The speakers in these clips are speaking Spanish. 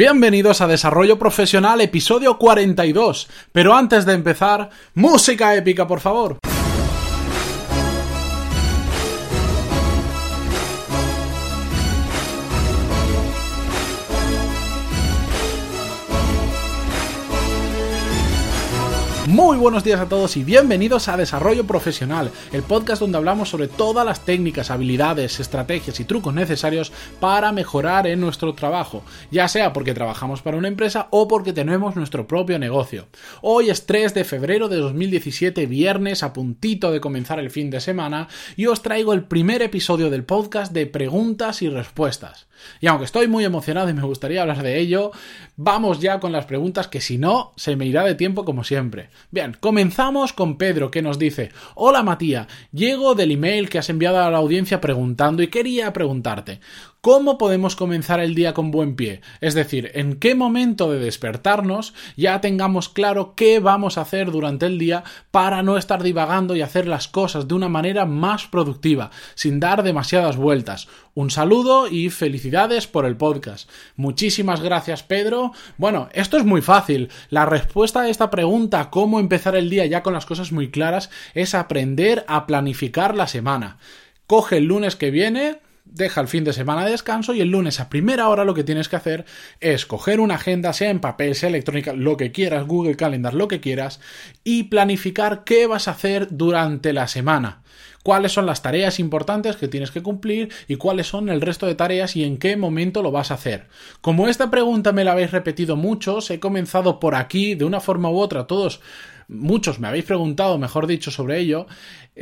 Bienvenidos a Desarrollo Profesional, episodio 42. Pero antes de empezar, música épica, por favor. Muy buenos días a todos y bienvenidos a Desarrollo Profesional, el podcast donde hablamos sobre todas las técnicas, habilidades, estrategias y trucos necesarios para mejorar en nuestro trabajo, ya sea porque trabajamos para una empresa o porque tenemos nuestro propio negocio. Hoy es 3 de febrero de 2017, viernes, a puntito de comenzar el fin de semana, y os traigo el primer episodio del podcast de preguntas y respuestas. Y aunque estoy muy emocionado y me gustaría hablar de ello, vamos ya con las preguntas que si no, se me irá de tiempo como siempre. Bien, comenzamos con Pedro que nos dice, hola Matías, llego del email que has enviado a la audiencia preguntando y quería preguntarte, ¿Cómo podemos comenzar el día con buen pie? Es decir, en qué momento de despertarnos ya tengamos claro qué vamos a hacer durante el día para no estar divagando y hacer las cosas de una manera más productiva, sin dar demasiadas vueltas. Un saludo y felicidades por el podcast. Muchísimas gracias Pedro. Bueno, esto es muy fácil. La respuesta a esta pregunta, cómo empezar el día ya con las cosas muy claras, es aprender a planificar la semana. Coge el lunes que viene, deja el fin de semana de descanso y el lunes a primera hora lo que tienes que hacer es coger una agenda, sea en papel, sea electrónica, lo que quieras, Google Calendar, lo que quieras, y planificar qué vas a hacer durante la semana. Cuáles son las tareas importantes que tienes que cumplir y cuáles son el resto de tareas y en qué momento lo vas a hacer. Como esta pregunta me la habéis repetido muchos, he comenzado por aquí de una forma u otra, todos muchos me habéis preguntado, mejor dicho, sobre ello.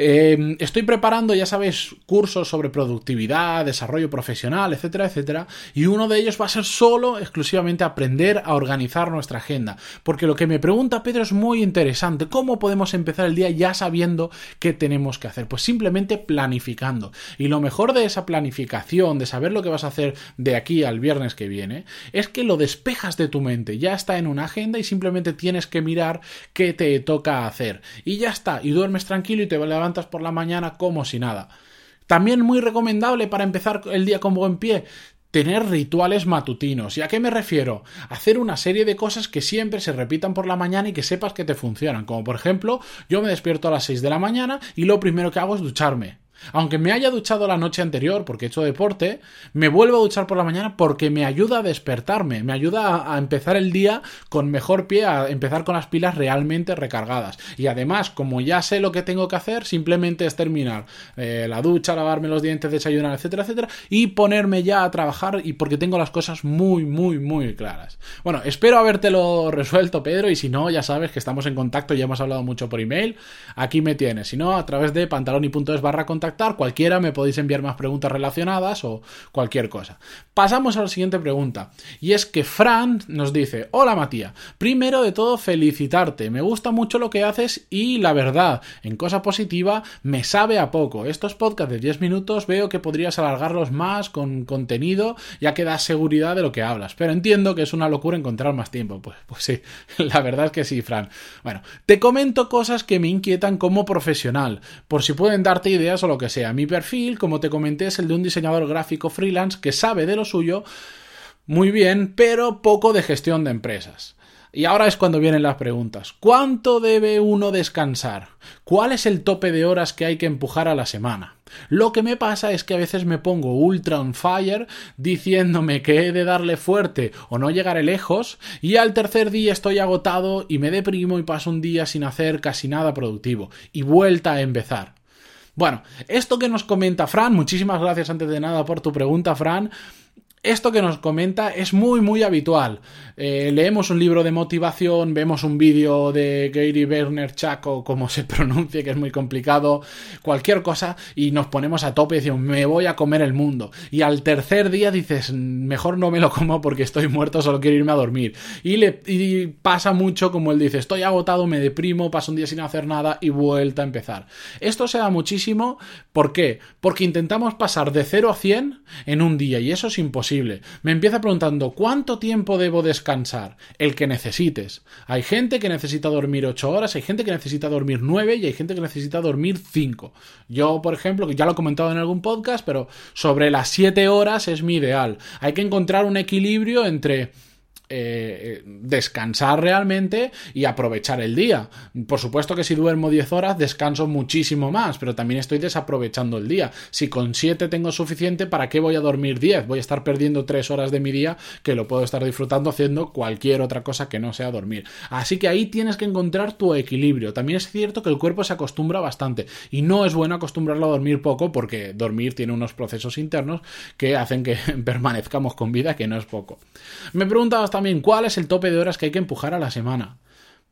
Eh, estoy preparando, ya sabéis, cursos sobre productividad, desarrollo profesional, etcétera, etcétera. Y uno de ellos va a ser solo, exclusivamente, aprender a organizar nuestra agenda. Porque lo que me pregunta Pedro es muy interesante. ¿Cómo podemos empezar el día ya sabiendo qué tenemos que hacer? Pues simplemente planificando. Y lo mejor de esa planificación, de saber lo que vas a hacer de aquí al viernes que viene, es que lo despejas de tu mente. Ya está en una agenda y simplemente tienes que mirar qué te toca hacer. Y ya está, y duermes tranquilo y te levantas por la mañana como si nada. También muy recomendable para empezar el día con buen pie, tener rituales matutinos. ¿Y a qué me refiero? Hacer una serie de cosas que siempre se repitan por la mañana y que sepas que te funcionan. Como por ejemplo, yo me despierto a las 6 de la mañana y lo primero que hago es ducharme. Aunque me haya duchado la noche anterior porque he hecho deporte, me vuelvo a duchar por la mañana porque me ayuda a despertarme, me ayuda a, empezar el día con mejor pie, a empezar con las pilas realmente recargadas. Y además, como ya sé lo que tengo que hacer, simplemente es terminar eh, la ducha, lavarme los dientes, desayunar, etcétera, etcétera, y ponerme ya a trabajar y porque tengo las cosas muy, muy, muy claras. Bueno, espero habértelo resuelto, Pedro, y si no, ya sabes que estamos en contacto, ya hemos hablado mucho por email, aquí me tienes, si no, a través de pantaloni.es barra contacto cualquiera me podéis enviar más preguntas relacionadas o cualquier cosa. Pasamos a la siguiente pregunta, y es que Fran nos dice, hola Matías, primero de todo felicitarte, me gusta mucho lo que haces y la verdad, en cosa positiva, me sabe a poco. Estos podcasts de 10 minutos veo que podrías alargarlos más con contenido, ya que das seguridad de lo que hablas, pero entiendo que es una locura encontrar más tiempo. Pues, pues sí, la verdad es que sí, Fran. Bueno, te comento cosas que me inquietan como profesional, por si pueden darte ideas o lo que sea. Mi perfil, como te comenté, es el de un diseñador gráfico freelance que sabe de lo suyo muy bien, pero poco de gestión de empresas. Y ahora es cuando vienen las preguntas. ¿Cuánto debe uno descansar? ¿Cuál es el tope de horas que hay que empujar a la semana? Lo que me pasa es que a veces me pongo ultra on fire diciéndome que he de darle fuerte o no llegaré lejos y al tercer día estoy agotado y me deprimo y paso un día sin hacer casi nada productivo y vuelta a empezar. Bueno, esto que nos comenta Fran, muchísimas gracias antes de nada por tu pregunta, Fran esto que nos comenta es muy muy habitual. Eh, leemos un libro de motivación, vemos un vídeo de Gary Vaynerchuk o como se pronuncie, que es muy complicado, cualquier cosa, y nos ponemos a tope y decimos, me voy a comer el mundo. Y al tercer día dices, mejor no me lo como porque estoy muerto, solo quiero irme a dormir. Y, le, pasa mucho como él dice, estoy agotado, me deprimo, paso un día sin hacer nada y vuelta a empezar. Esto se da muchísimo, ¿por qué? Porque intentamos pasar de 0 a 100 en un día y eso es imposible me empieza preguntando ¿cuánto tiempo debo descansar? El que necesites. Hay gente que necesita dormir 8 horas, hay gente que necesita dormir 9 y hay gente que necesita dormir 5. Yo, por ejemplo, que ya lo he comentado en algún podcast, pero sobre las 7 horas es mi ideal. Hay que encontrar un equilibrio entre eh, descansar realmente y aprovechar el día. Por supuesto que si duermo 10 horas descanso muchísimo más, pero también estoy desaprovechando el día. Si con 7 tengo suficiente, ¿para qué voy a dormir 10? Voy a estar perdiendo 3 horas de mi día que lo puedo estar disfrutando haciendo cualquier otra cosa que no sea dormir. Así que ahí tienes que encontrar tu equilibrio. También es cierto que el cuerpo se acostumbra bastante y no es bueno acostumbrarlo a dormir poco porque dormir tiene unos procesos internos que hacen que permanezcamos con vida, que no es poco. Me preguntabas también cuál es el tope de horas que hay que empujar a la semana.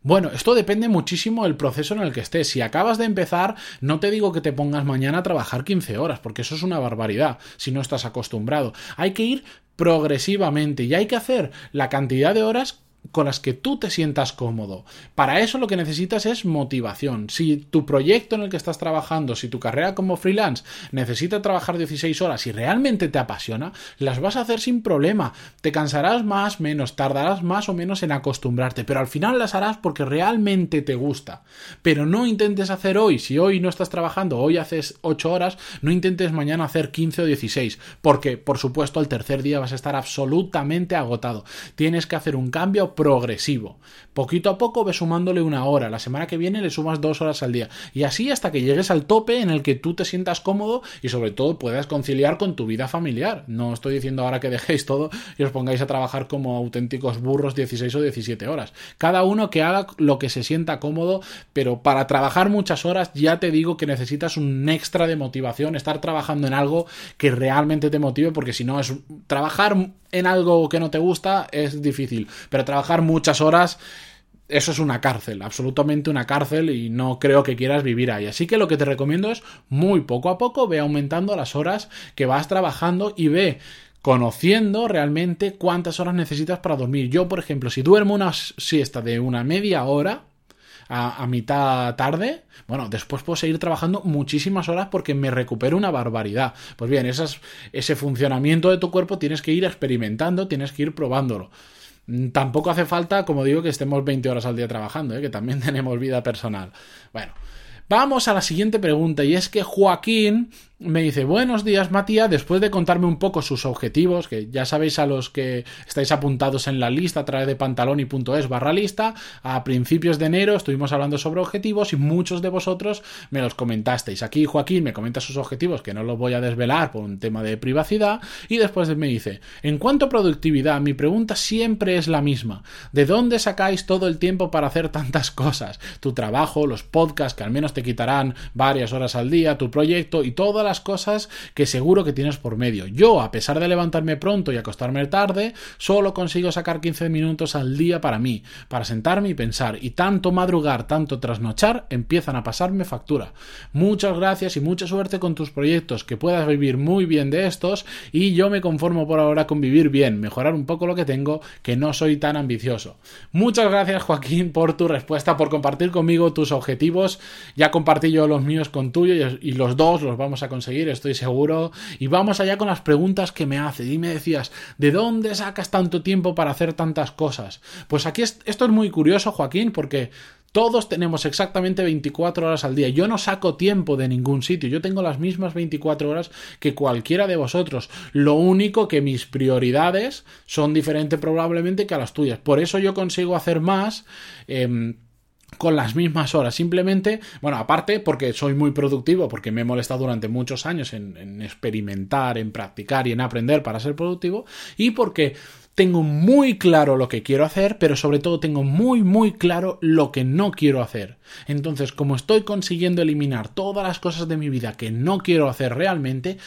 Bueno, esto depende muchísimo del proceso en el que estés. Si acabas de empezar, no te digo que te pongas mañana a trabajar 15 horas, porque eso es una barbaridad si no estás acostumbrado. Hay que ir progresivamente y hay que hacer la cantidad de horas con las que tú te sientas cómodo. Para eso lo que necesitas es motivación. Si tu proyecto en el que estás trabajando, si tu carrera como freelance necesita trabajar 16 horas y realmente te apasiona, las vas a hacer sin problema. Te cansarás más, menos, tardarás más o menos en acostumbrarte, pero al final las harás porque realmente te gusta. Pero no intentes hacer hoy, si hoy no estás trabajando, hoy haces 8 horas, no intentes mañana hacer 15 o 16, porque por supuesto al tercer día vas a estar absolutamente agotado. Tienes que hacer un cambio progresivo. Poquito a poco ves sumándole una hora, la semana que viene le sumas dos horas al día y así hasta que llegues al tope en el que tú te sientas cómodo y sobre todo puedas conciliar con tu vida familiar. No estoy diciendo ahora que dejéis todo y os pongáis a trabajar como auténticos burros 16 o 17 horas. Cada uno que haga lo que se sienta cómodo, pero para trabajar muchas horas ya te digo que necesitas un extra de motivación, estar trabajando en algo que realmente te motive porque si no es trabajar en algo que no te gusta es difícil, pero trabajar muchas horas eso es una cárcel, absolutamente una cárcel y no creo que quieras vivir ahí. Así que lo que te recomiendo es muy poco a poco ve aumentando las horas que vas trabajando y ve conociendo realmente cuántas horas necesitas para dormir. Yo, por ejemplo, si duermo una siesta de una media hora, a, mitad tarde, bueno, después puedo seguir trabajando muchísimas horas porque me recupero una barbaridad. Pues bien, ese funcionamiento de tu cuerpo tienes que ir experimentando, tienes que ir probándolo. Mm, tampoco hace falta, como digo, que estemos 20 horas al día trabajando, ¿eh? que también tenemos vida personal. Bueno, vamos a la siguiente pregunta y es que Joaquín me dice, buenos días Matías, después de contarme un poco sus objetivos, que ya sabéis a los que estáis apuntados en la lista a través de pantaloni.es barra lista, a principios de enero estuvimos hablando sobre objetivos y muchos de vosotros me los comentasteis. Aquí Joaquín me comenta sus objetivos, que no los voy a desvelar por un tema de privacidad, y después me dice, en cuanto a productividad, mi pregunta siempre es la misma, ¿de dónde sacáis todo el tiempo para hacer tantas cosas? Tu trabajo, los podcasts que al menos te quitarán varias horas al día, tu proyecto y todas las cosas que seguro que tienes por medio. Yo, a pesar de levantarme pronto y acostarme tarde, solo consigo sacar 15 minutos al día para mí, para sentarme y pensar, y tanto madrugar, tanto trasnochar, empiezan a pasarme factura. Muchas gracias y mucha suerte con tus proyectos, que puedas vivir muy bien de estos, y yo me conformo por ahora con vivir bien, mejorar un poco lo que tengo, que no soy tan ambicioso. Muchas gracias Joaquín por tu respuesta, por compartir conmigo tus objetivos, ya compartí yo los míos con tuyos y los dos los vamos a conseguir, estoy seguro. Y vamos allá con las preguntas que me hace. Y me decías, ¿de dónde sacas tanto tiempo para hacer tantas cosas? Pues aquí esto es muy curioso, Joaquín, porque todos tenemos exactamente 24 horas al día. Yo no saco tiempo de ningún sitio. Yo tengo las mismas 24 horas que cualquiera de vosotros. Lo único que mis prioridades son diferentes probablemente que a las tuyas. Por eso yo consigo hacer más. Em, con las mismas horas. Simplemente, bueno, aparte porque soy muy productivo, porque me he molestado durante muchos años en, experimentar, en practicar y en aprender para ser productivo, y porque tengo muy claro lo que quiero hacer, pero sobre todo tengo muy, muy claro lo que no quiero hacer. Entonces, como estoy consiguiendo eliminar todas las cosas de mi vida que no quiero hacer realmente,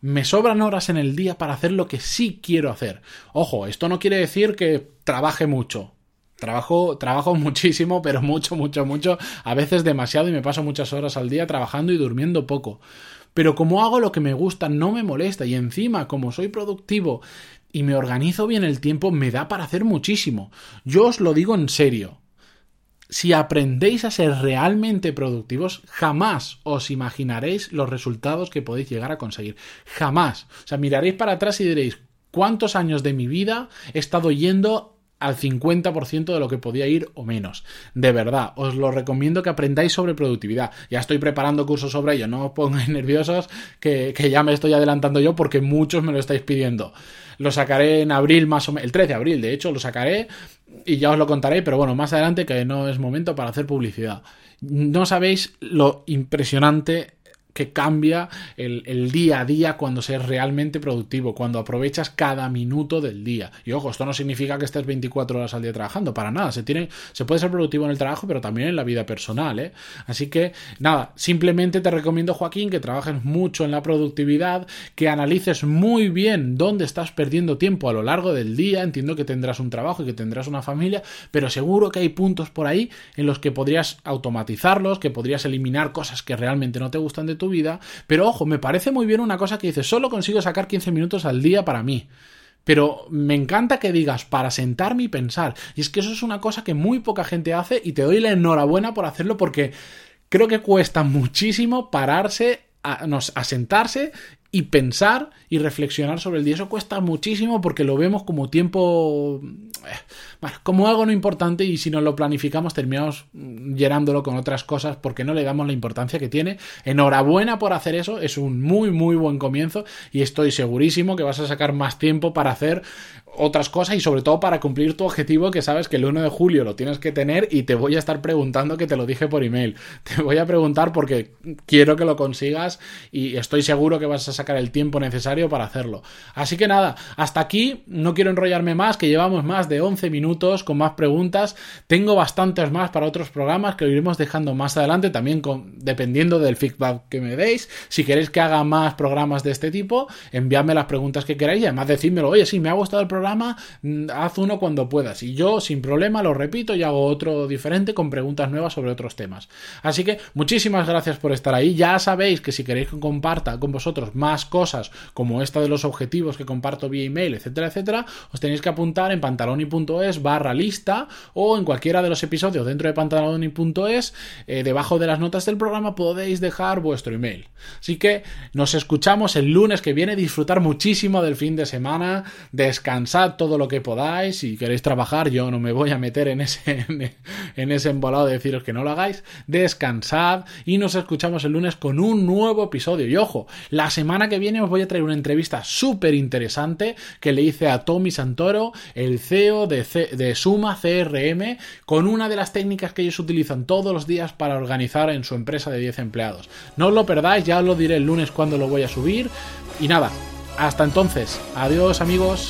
me sobran horas en el día para hacer lo que sí quiero hacer. Ojo, esto no quiere decir que trabaje mucho. Trabajo, trabajo muchísimo, pero mucho, mucho, mucho, a veces demasiado y me paso muchas horas al día trabajando y durmiendo poco. Pero como hago lo que me gusta, no me molesta y encima, como soy productivo y me organizo bien el tiempo, me da para hacer muchísimo. Yo os lo digo en serio. Si aprendéis a ser realmente productivos, jamás os imaginaréis los resultados que podéis llegar a conseguir. Jamás. O sea, miraréis para atrás y diréis, ¿cuántos años de mi vida he estado yendo al 50% de lo que podía ir o menos. De verdad, os lo recomiendo que aprendáis sobre productividad. Ya estoy preparando cursos sobre ello, no os pongáis nerviosos que, que ya me estoy adelantando yo porque muchos me lo estáis pidiendo. Lo sacaré en abril más o menos, el 13 de abril de hecho lo sacaré y ya os lo contaré, pero bueno, más adelante que no es momento para hacer publicidad. No sabéis lo impresionante que cambia el, día a día cuando seas realmente productivo, cuando aprovechas cada minuto del día. Y ojo, esto no significa que estés 24 horas al día trabajando, para nada. Se, se puede ser productivo en el trabajo, pero también en la vida personal. ¿eh? Así que, nada, simplemente te recomiendo, Joaquín, que trabajes mucho en la productividad, que analices muy bien dónde estás perdiendo tiempo a lo largo del día. Entiendo que tendrás un trabajo y que tendrás una familia, pero seguro que hay puntos por ahí en los que podrías automatizarlos, que podrías eliminar cosas que realmente no te gustan de tu vida. Pero ojo, me parece muy bien una cosa que dices, solo consigo sacar 15 minutos al día para mí. Pero me encanta que digas para sentarme y pensar. Y es que eso es una cosa que muy poca gente hace y te doy la enhorabuena por hacerlo porque creo que cuesta muchísimo pararse a, a, sentarse y pensar y reflexionar sobre el día. Eso cuesta muchísimo porque lo vemos como tiempo, eh, como algo no importante y si no lo planificamos terminamos llenándolo con otras cosas porque no le damos la importancia que tiene. Enhorabuena por hacer eso, es un muy muy buen comienzo y estoy segurísimo que vas a sacar más tiempo para hacer otras cosas y sobre todo para cumplir tu objetivo que sabes que el 1 de julio lo tienes que tener y te voy a estar preguntando que te lo dije por email. Te voy a preguntar porque quiero que lo consigas y estoy seguro que vas a sacar el tiempo necesario para hacerlo. Así que nada, hasta aquí, no quiero enrollarme más, que llevamos más de 11 minutos con más preguntas. Tengo bastantes más para otros programas que lo iremos dejando más adelante, también con, dependiendo del feedback que me deis. Si queréis que haga más programas de este tipo, enviadme las preguntas que queráis y además decídmelo, oye, sí, me ha gustado el programa Mm, haz uno cuando puedas. Y yo, sin problema, lo repito y hago otro diferente con preguntas nuevas sobre otros temas. Así que muchísimas gracias por estar ahí. Ya sabéis que si queréis que comparta con vosotros más cosas como esta de los objetivos que comparto vía email, etcétera, etcétera, os tenéis que apuntar en pantaloni.es barra lista o en cualquiera de los episodios dentro de pantaloni.es, eh, debajo de las notas del programa podéis dejar vuestro email. Así que nos escuchamos el lunes que viene. Disfrutar muchísimo del fin de semana, descansar todo lo que podáis. Si queréis trabajar, yo no me voy a meter en ese, en ese embolado de deciros que no lo hagáis. Descansad y nos escuchamos el lunes con un nuevo episodio. Y ojo, la semana que viene os voy a traer una entrevista súper interesante que le hice a Tommy Santoro, el CEO de, de Suma CRM, con una de las técnicas que ellos utilizan todos los días para organizar en su empresa de 10 empleados. No os lo perdáis, ya os lo diré el lunes cuando lo voy a subir. Y nada, hasta entonces, adiós amigos.